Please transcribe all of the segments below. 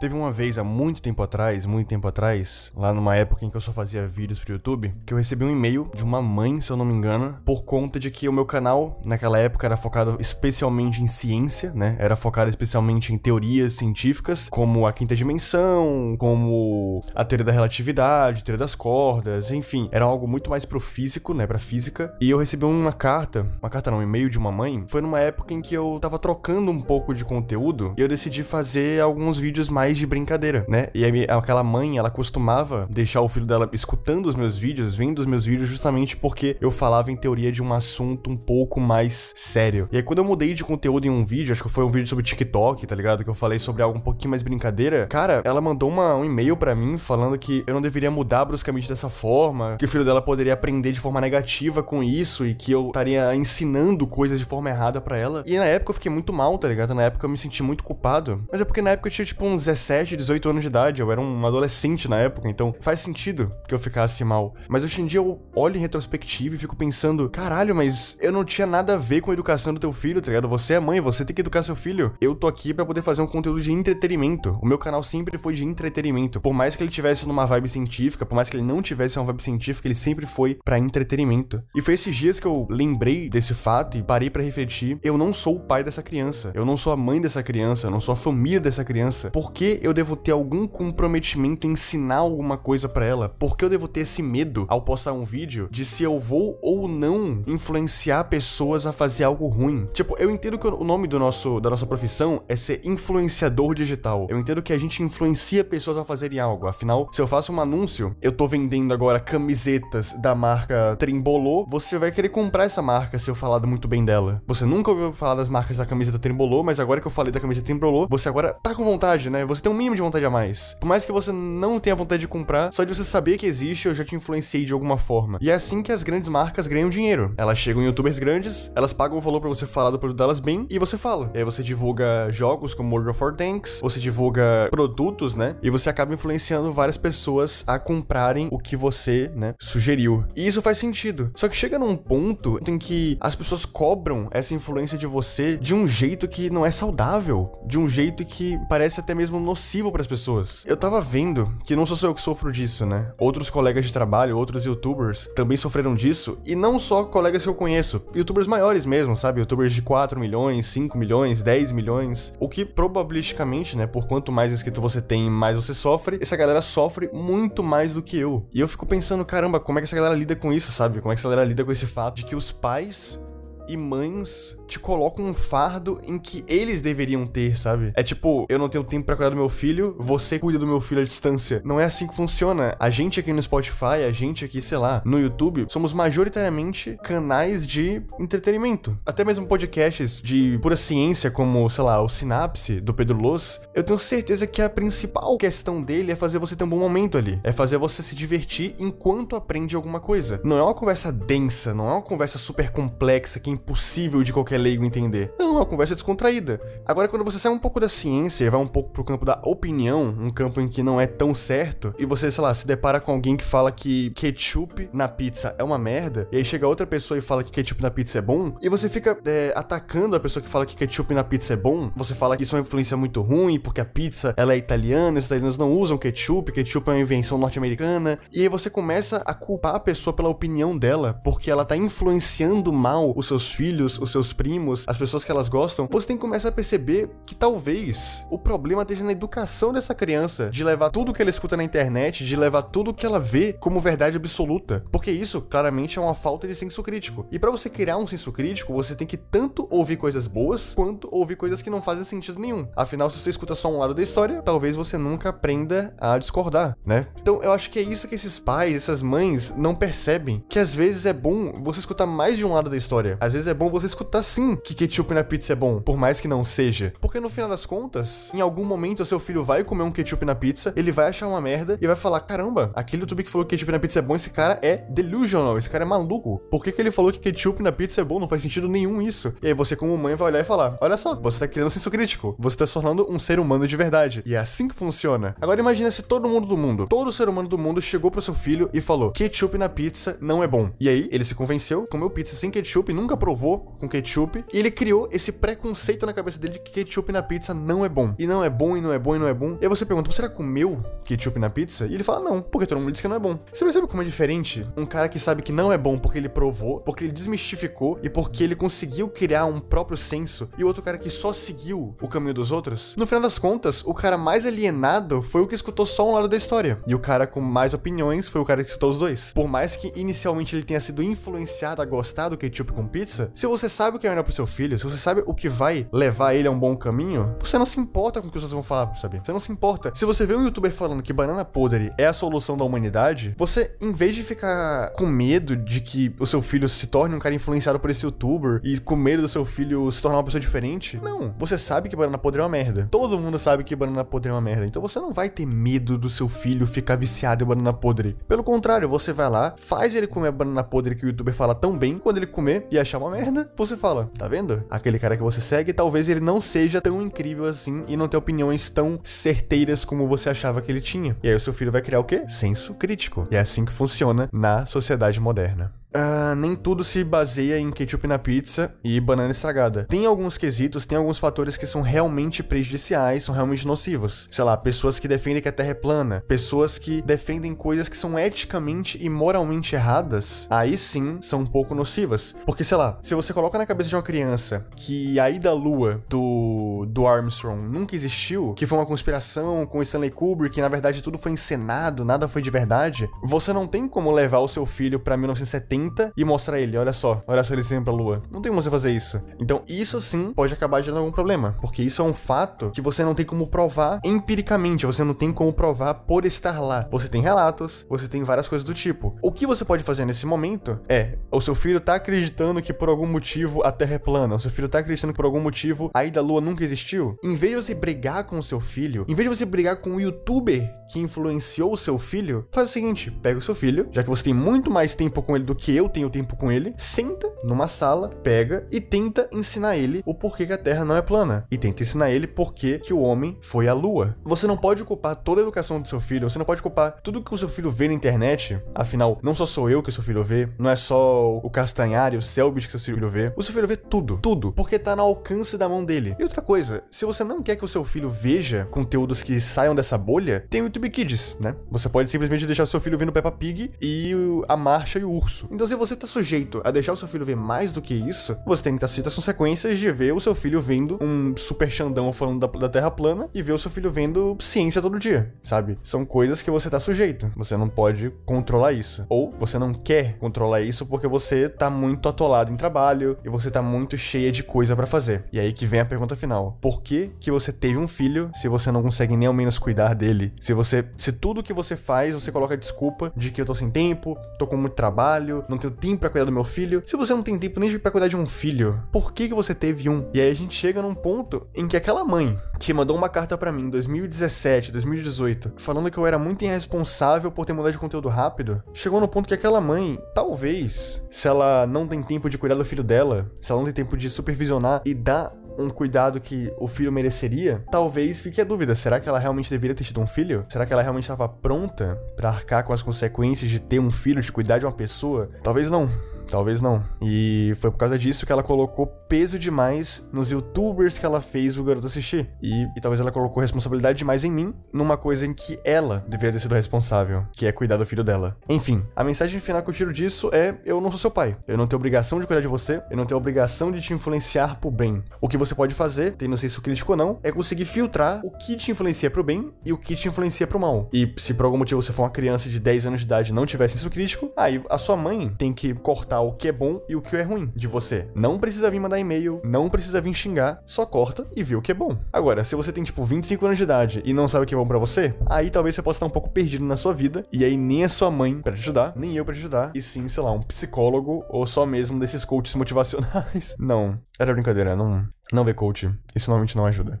Teve uma vez, há muito tempo atrás, muito tempo atrás, lá numa época em que eu só fazia vídeos pro YouTube, que eu recebi um e-mail de uma mãe, se eu não me engano, por conta de que o meu canal, naquela época, era focado especialmente em ciência, né? Era focado especialmente em teorias científicas, como a quinta dimensão, como a teoria da relatividade, teoria das cordas, enfim, era algo muito mais pro físico, né? Pra física. E eu recebi uma carta, uma carta não, um e-mail de uma mãe, foi numa época em que eu tava trocando um pouco de conteúdo e eu decidi fazer alguns vídeos mais mais de brincadeira, né? E aí, aquela mãe, ela costumava deixar o filho dela escutando os meus vídeos, vendo os meus vídeos, justamente porque eu falava em teoria de um assunto um pouco mais sério. E aí, quando eu mudei de conteúdo em um vídeo, acho que foi um vídeo sobre TikTok, tá ligado? Que eu falei sobre algo um pouquinho mais brincadeira, cara, ela mandou uma, um e-mail para mim falando que eu não deveria mudar bruscamente dessa forma, que o filho dela poderia aprender de forma negativa com isso e que eu estaria ensinando coisas de forma errada para ela. E na época eu fiquei muito mal, tá ligado? Na época eu me senti muito culpado. Mas é porque na época eu tinha tipo uns 17, 18 anos de idade, eu era um adolescente na época, então faz sentido que eu ficasse mal. Mas hoje em dia eu olho em retrospectiva e fico pensando, caralho, mas eu não tinha nada a ver com a educação do teu filho, tá ligado? Você é mãe, você tem que educar seu filho. Eu tô aqui para poder fazer um conteúdo de entretenimento. O meu canal sempre foi de entretenimento. Por mais que ele tivesse numa vibe científica, por mais que ele não tivesse uma vibe científica, ele sempre foi para entretenimento. E foi esses dias que eu lembrei desse fato e parei para refletir. Eu não sou o pai dessa criança. Eu não sou a mãe dessa criança. Eu não sou a família dessa criança. Por que eu devo ter algum comprometimento em ensinar alguma coisa para ela? Por que eu devo ter esse medo ao postar um vídeo de se eu vou ou não influenciar pessoas a fazer algo ruim? Tipo, eu entendo que o nome do nosso da nossa profissão é ser influenciador digital. Eu entendo que a gente influencia pessoas a fazerem algo. Afinal, se eu faço um anúncio, eu tô vendendo agora camisetas da marca Trimbolô, você vai querer comprar essa marca se eu falar muito bem dela. Você nunca ouviu falar das marcas da camiseta Trimbolô, mas agora que eu falei da camiseta Trimbolô, você agora tá com vontade, né? Você tem um mínimo de vontade a mais. Por mais que você não tenha vontade de comprar, só de você saber que existe, eu já te influenciei de alguma forma. E é assim que as grandes marcas ganham dinheiro. Elas chegam em youtubers grandes, elas pagam o valor para você falar do produto delas bem, e você fala. E aí você divulga jogos como World of Tanks, você divulga produtos, né? E você acaba influenciando várias pessoas a comprarem o que você, né, sugeriu. E isso faz sentido. Só que chega num ponto em que as pessoas cobram essa influência de você de um jeito que não é saudável, de um jeito que parece até mesmo nocivo para as pessoas. Eu tava vendo que não sou só eu que sofro disso, né? Outros colegas de trabalho, outros youtubers também sofreram disso, e não só colegas que eu conheço, youtubers maiores mesmo, sabe? Youtubers de 4 milhões, 5 milhões, 10 milhões, o que probabilisticamente, né, por quanto mais inscrito você tem, mais você sofre, essa galera sofre muito mais do que eu. E eu fico pensando, caramba, como é que essa galera lida com isso, sabe? Como é que essa galera lida com esse fato de que os pais e mães te colocam um fardo em que eles deveriam ter, sabe? É tipo, eu não tenho tempo para cuidar do meu filho, você cuida do meu filho à distância. Não é assim que funciona. A gente aqui no Spotify, a gente aqui, sei lá, no YouTube, somos majoritariamente canais de entretenimento. Até mesmo podcasts de pura ciência, como, sei lá, o Sinapse do Pedro Loz. Eu tenho certeza que a principal questão dele é fazer você ter um bom momento ali. É fazer você se divertir enquanto aprende alguma coisa. Não é uma conversa densa, não é uma conversa super complexa que impossível de qualquer leigo entender. Não, é uma conversa descontraída. Agora, quando você sai um pouco da ciência e vai um pouco pro campo da opinião, um campo em que não é tão certo, e você, sei lá, se depara com alguém que fala que ketchup na pizza é uma merda, e aí chega outra pessoa e fala que ketchup na pizza é bom, e você fica é, atacando a pessoa que fala que ketchup na pizza é bom, você fala que isso é uma influência muito ruim, porque a pizza ela é italiana, os italianos não usam ketchup, ketchup é uma invenção norte-americana, e aí você começa a culpar a pessoa pela opinião dela, porque ela tá influenciando mal os seus filhos, os seus primos, as pessoas que elas gostam, você tem que começar a perceber que talvez o problema esteja na educação dessa criança, de levar tudo que ela escuta na internet, de levar tudo que ela vê como verdade absoluta, porque isso claramente é uma falta de senso crítico. E para você criar um senso crítico, você tem que tanto ouvir coisas boas quanto ouvir coisas que não fazem sentido nenhum. Afinal, se você escuta só um lado da história, talvez você nunca aprenda a discordar, né? Então, eu acho que é isso que esses pais, essas mães não percebem, que às vezes é bom você escutar mais de um lado da história. Às vezes é bom você escutar sim que ketchup na pizza é bom, por mais que não seja. Porque no final das contas, em algum momento seu filho vai comer um ketchup na pizza, ele vai achar uma merda e vai falar: caramba, aquele YouTube que falou que ketchup na pizza é bom, esse cara é delusional, esse cara é maluco. Por que, que ele falou que ketchup na pizza é bom? Não faz sentido nenhum isso. E aí você, como mãe, vai olhar e falar: olha só, você tá criando senso crítico, você tá se tornando um ser humano de verdade. E é assim que funciona. Agora imagina se todo mundo do mundo, todo ser humano do mundo chegou pro seu filho e falou: ketchup na pizza não é bom. E aí ele se convenceu, comeu pizza sem ketchup, nunca provou provou com ketchup e ele criou esse preconceito na cabeça dele de que ketchup na pizza não é bom. E não é bom, e não é bom, e não é bom. E aí você pergunta, você já comeu ketchup na pizza? E ele fala, não, porque todo mundo disse que não é bom. Você percebe como é diferente? Um cara que sabe que não é bom porque ele provou, porque ele desmistificou e porque ele conseguiu criar um próprio senso, e outro cara que só seguiu o caminho dos outros. No final das contas, o cara mais alienado foi o que escutou só um lado da história. E o cara com mais opiniões foi o cara que escutou os dois. Por mais que inicialmente ele tenha sido influenciado a gostar do ketchup com pizza, se você sabe o que é melhor pro seu filho, se você sabe o que vai levar ele a um bom caminho, você não se importa com o que os outros vão falar, sabe? Você não se importa. Se você vê um youtuber falando que banana podre é a solução da humanidade, você, em vez de ficar com medo de que o seu filho se torne um cara influenciado por esse youtuber e com medo do seu filho se tornar uma pessoa diferente, não. Você sabe que banana podre é uma merda. Todo mundo sabe que banana podre é uma merda. Então você não vai ter medo do seu filho ficar viciado em banana podre. Pelo contrário, você vai lá, faz ele comer a banana podre que o youtuber fala tão bem, quando ele comer e achar uma merda, você fala, tá vendo? Aquele cara que você segue, talvez ele não seja tão incrível assim e não tenha opiniões tão certeiras como você achava que ele tinha. E aí o seu filho vai criar o quê? Senso crítico. E é assim que funciona na sociedade moderna. Uh, nem tudo se baseia em ketchup na pizza e banana estragada. Tem alguns quesitos, tem alguns fatores que são realmente prejudiciais, são realmente nocivos. Sei lá, pessoas que defendem que a Terra é plana, pessoas que defendem coisas que são eticamente e moralmente erradas, aí sim são um pouco nocivas. Porque, sei lá, se você coloca na cabeça de uma criança que a ida à lua do, do Armstrong nunca existiu, que foi uma conspiração com Stanley Kubrick, que na verdade tudo foi encenado, nada foi de verdade, você não tem como levar o seu filho pra 1970 e mostrar ele, olha só, olha só ele indo pra lua. Não tem como você fazer isso. Então, isso sim pode acabar gerando algum problema, porque isso é um fato que você não tem como provar empiricamente, você não tem como provar por estar lá. Você tem relatos, você tem várias coisas do tipo. O que você pode fazer nesse momento é, o seu filho tá acreditando que por algum motivo a Terra é plana, o seu filho tá acreditando que por algum motivo a ida à lua nunca existiu. Em vez de você brigar com o seu filho, em vez de você brigar com o youtuber que influenciou o seu filho, faz o seguinte, pega o seu filho, já que você tem muito mais tempo com ele do que que eu tenho tempo com ele, senta numa sala, pega e tenta ensinar ele o porquê que a Terra não é plana. E tenta ensinar ele porquê que o homem foi à Lua. Você não pode culpar toda a educação do seu filho, você não pode culpar tudo que o seu filho vê na internet. Afinal, não só sou eu que o seu filho vê, não é só o Castanhari, o Selbit que o seu filho vê. O seu filho vê tudo, tudo, porque tá no alcance da mão dele. E outra coisa, se você não quer que o seu filho veja conteúdos que saiam dessa bolha, tem o YouTube Kids, né? Você pode simplesmente deixar o seu filho vendo Peppa Pig e a Marcha e o Urso. Então, se você tá sujeito a deixar o seu filho ver mais do que isso, você tem que estar sujeito às consequências de ver o seu filho vendo um super Xandão falando da, da Terra plana e ver o seu filho vendo ciência todo dia, sabe? São coisas que você tá sujeito. Você não pode controlar isso. Ou você não quer controlar isso porque você tá muito atolado em trabalho e você tá muito cheia de coisa para fazer. E aí que vem a pergunta final. Por que que você teve um filho se você não consegue nem ao menos cuidar dele? Se você, se tudo que você faz, você coloca desculpa de que eu tô sem tempo, tô com muito trabalho, não tenho tempo para cuidar do meu filho. Se você não tem tempo nem para cuidar de um filho, por que que você teve um? E aí a gente chega num ponto em que aquela mãe que mandou uma carta para mim em 2017, 2018, falando que eu era muito irresponsável por ter mudado de conteúdo rápido, chegou no ponto que aquela mãe, talvez, se ela não tem tempo de cuidar do filho dela, se ela não tem tempo de supervisionar e dar um cuidado que o filho mereceria, talvez fique a dúvida: será que ela realmente deveria ter tido um filho? Será que ela realmente estava pronta para arcar com as consequências de ter um filho, de cuidar de uma pessoa? Talvez não. Talvez não. E foi por causa disso que ela colocou peso demais nos youtubers que ela fez o garoto assistir. E, e, talvez ela colocou responsabilidade demais em mim, numa coisa em que ela deveria ter sido responsável, que é cuidar do filho dela. Enfim, a mensagem final que eu tiro disso é: eu não sou seu pai. Eu não tenho obrigação de cuidar de você, eu não tenho obrigação de te influenciar pro bem. O que você pode fazer, sei se o crítico ou não, é conseguir filtrar o que te influencia pro bem e o que te influencia pro mal. E se por algum motivo você for uma criança de 10 anos de idade e não tiver senso crítico, aí a sua mãe tem que cortar o que é bom e o que é ruim de você. Não precisa vir mandar e-mail, não precisa vir xingar, só corta e vê o que é bom. Agora, se você tem tipo 25 anos de idade e não sabe o que é bom para você, aí talvez você possa estar um pouco perdido na sua vida e aí nem a sua mãe para te ajudar, nem eu para te ajudar, e sim, sei lá, um psicólogo ou só mesmo desses coaches motivacionais. Não, era brincadeira, não, não vê coach. Isso normalmente não ajuda.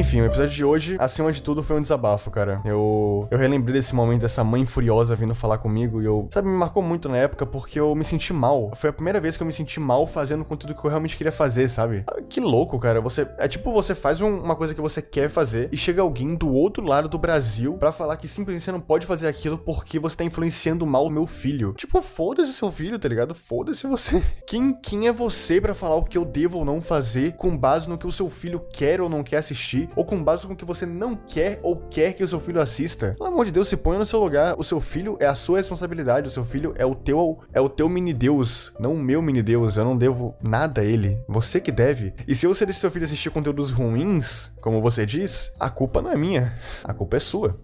Enfim, o episódio de hoje, acima de tudo, foi um desabafo, cara. Eu, eu relembrei desse momento dessa mãe furiosa vindo falar comigo e eu, sabe, me marcou muito na época porque eu me senti mal. Foi a primeira vez que eu me senti mal fazendo conteúdo que eu realmente queria fazer, sabe? Ah, que louco, cara. Você é tipo você faz um, uma coisa que você quer fazer e chega alguém do outro lado do Brasil para falar que simplesmente você não pode fazer aquilo porque você tá influenciando mal o meu filho. Tipo, foda-se seu filho, tá ligado? Foda-se você. Quem, quem é você para falar o que eu devo ou não fazer com base no que o seu filho quer ou não quer assistir, ou com base no que você não quer ou quer que o seu filho assista? Pelo amor de Deus, se põe no seu lugar. O seu filho é a sua responsabilidade, o seu filho é o teu é o teu mini deus, não o meu mini deus. Eu não devo nada a ele. Você que deve. E se você deixa seu filho assistir conteúdos ruins, como você diz, a culpa não é minha. A culpa é sua.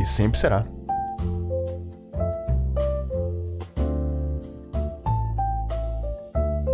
E sempre será.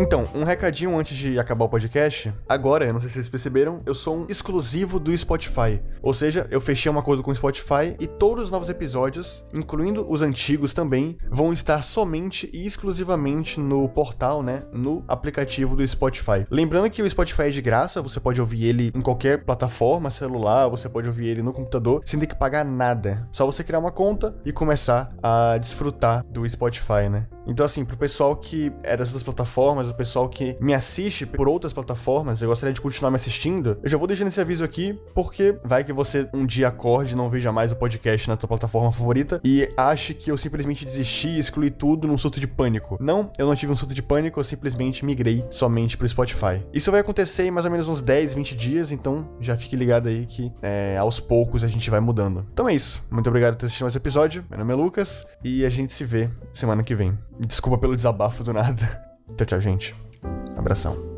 Então, um recadinho antes de acabar o podcast. Agora, eu não sei se vocês perceberam, eu sou um exclusivo do Spotify. Ou seja, eu fechei um acordo com o Spotify e todos os novos episódios, incluindo os antigos também, vão estar somente e exclusivamente no portal, né? No aplicativo do Spotify. Lembrando que o Spotify é de graça, você pode ouvir ele em qualquer plataforma, celular, você pode ouvir ele no computador, sem ter que pagar nada. Só você criar uma conta e começar a desfrutar do Spotify, né? Então, assim, pro pessoal que é dessas plataformas, o pessoal que me assiste por outras plataformas, eu gostaria de continuar me assistindo, eu já vou deixando esse aviso aqui, porque vai que você um dia acorde e não veja mais o podcast na tua plataforma favorita e ache que eu simplesmente desisti e excluí tudo num surto de pânico. Não, eu não tive um surto de pânico, eu simplesmente migrei somente pro Spotify. Isso vai acontecer em mais ou menos uns 10, 20 dias, então já fique ligado aí que é, aos poucos a gente vai mudando. Então é isso. Muito obrigado por ter assistido mais episódio. Meu nome é Lucas e a gente se vê semana que vem. Desculpa pelo desabafo do nada. Tchau, tchau, gente. Abração.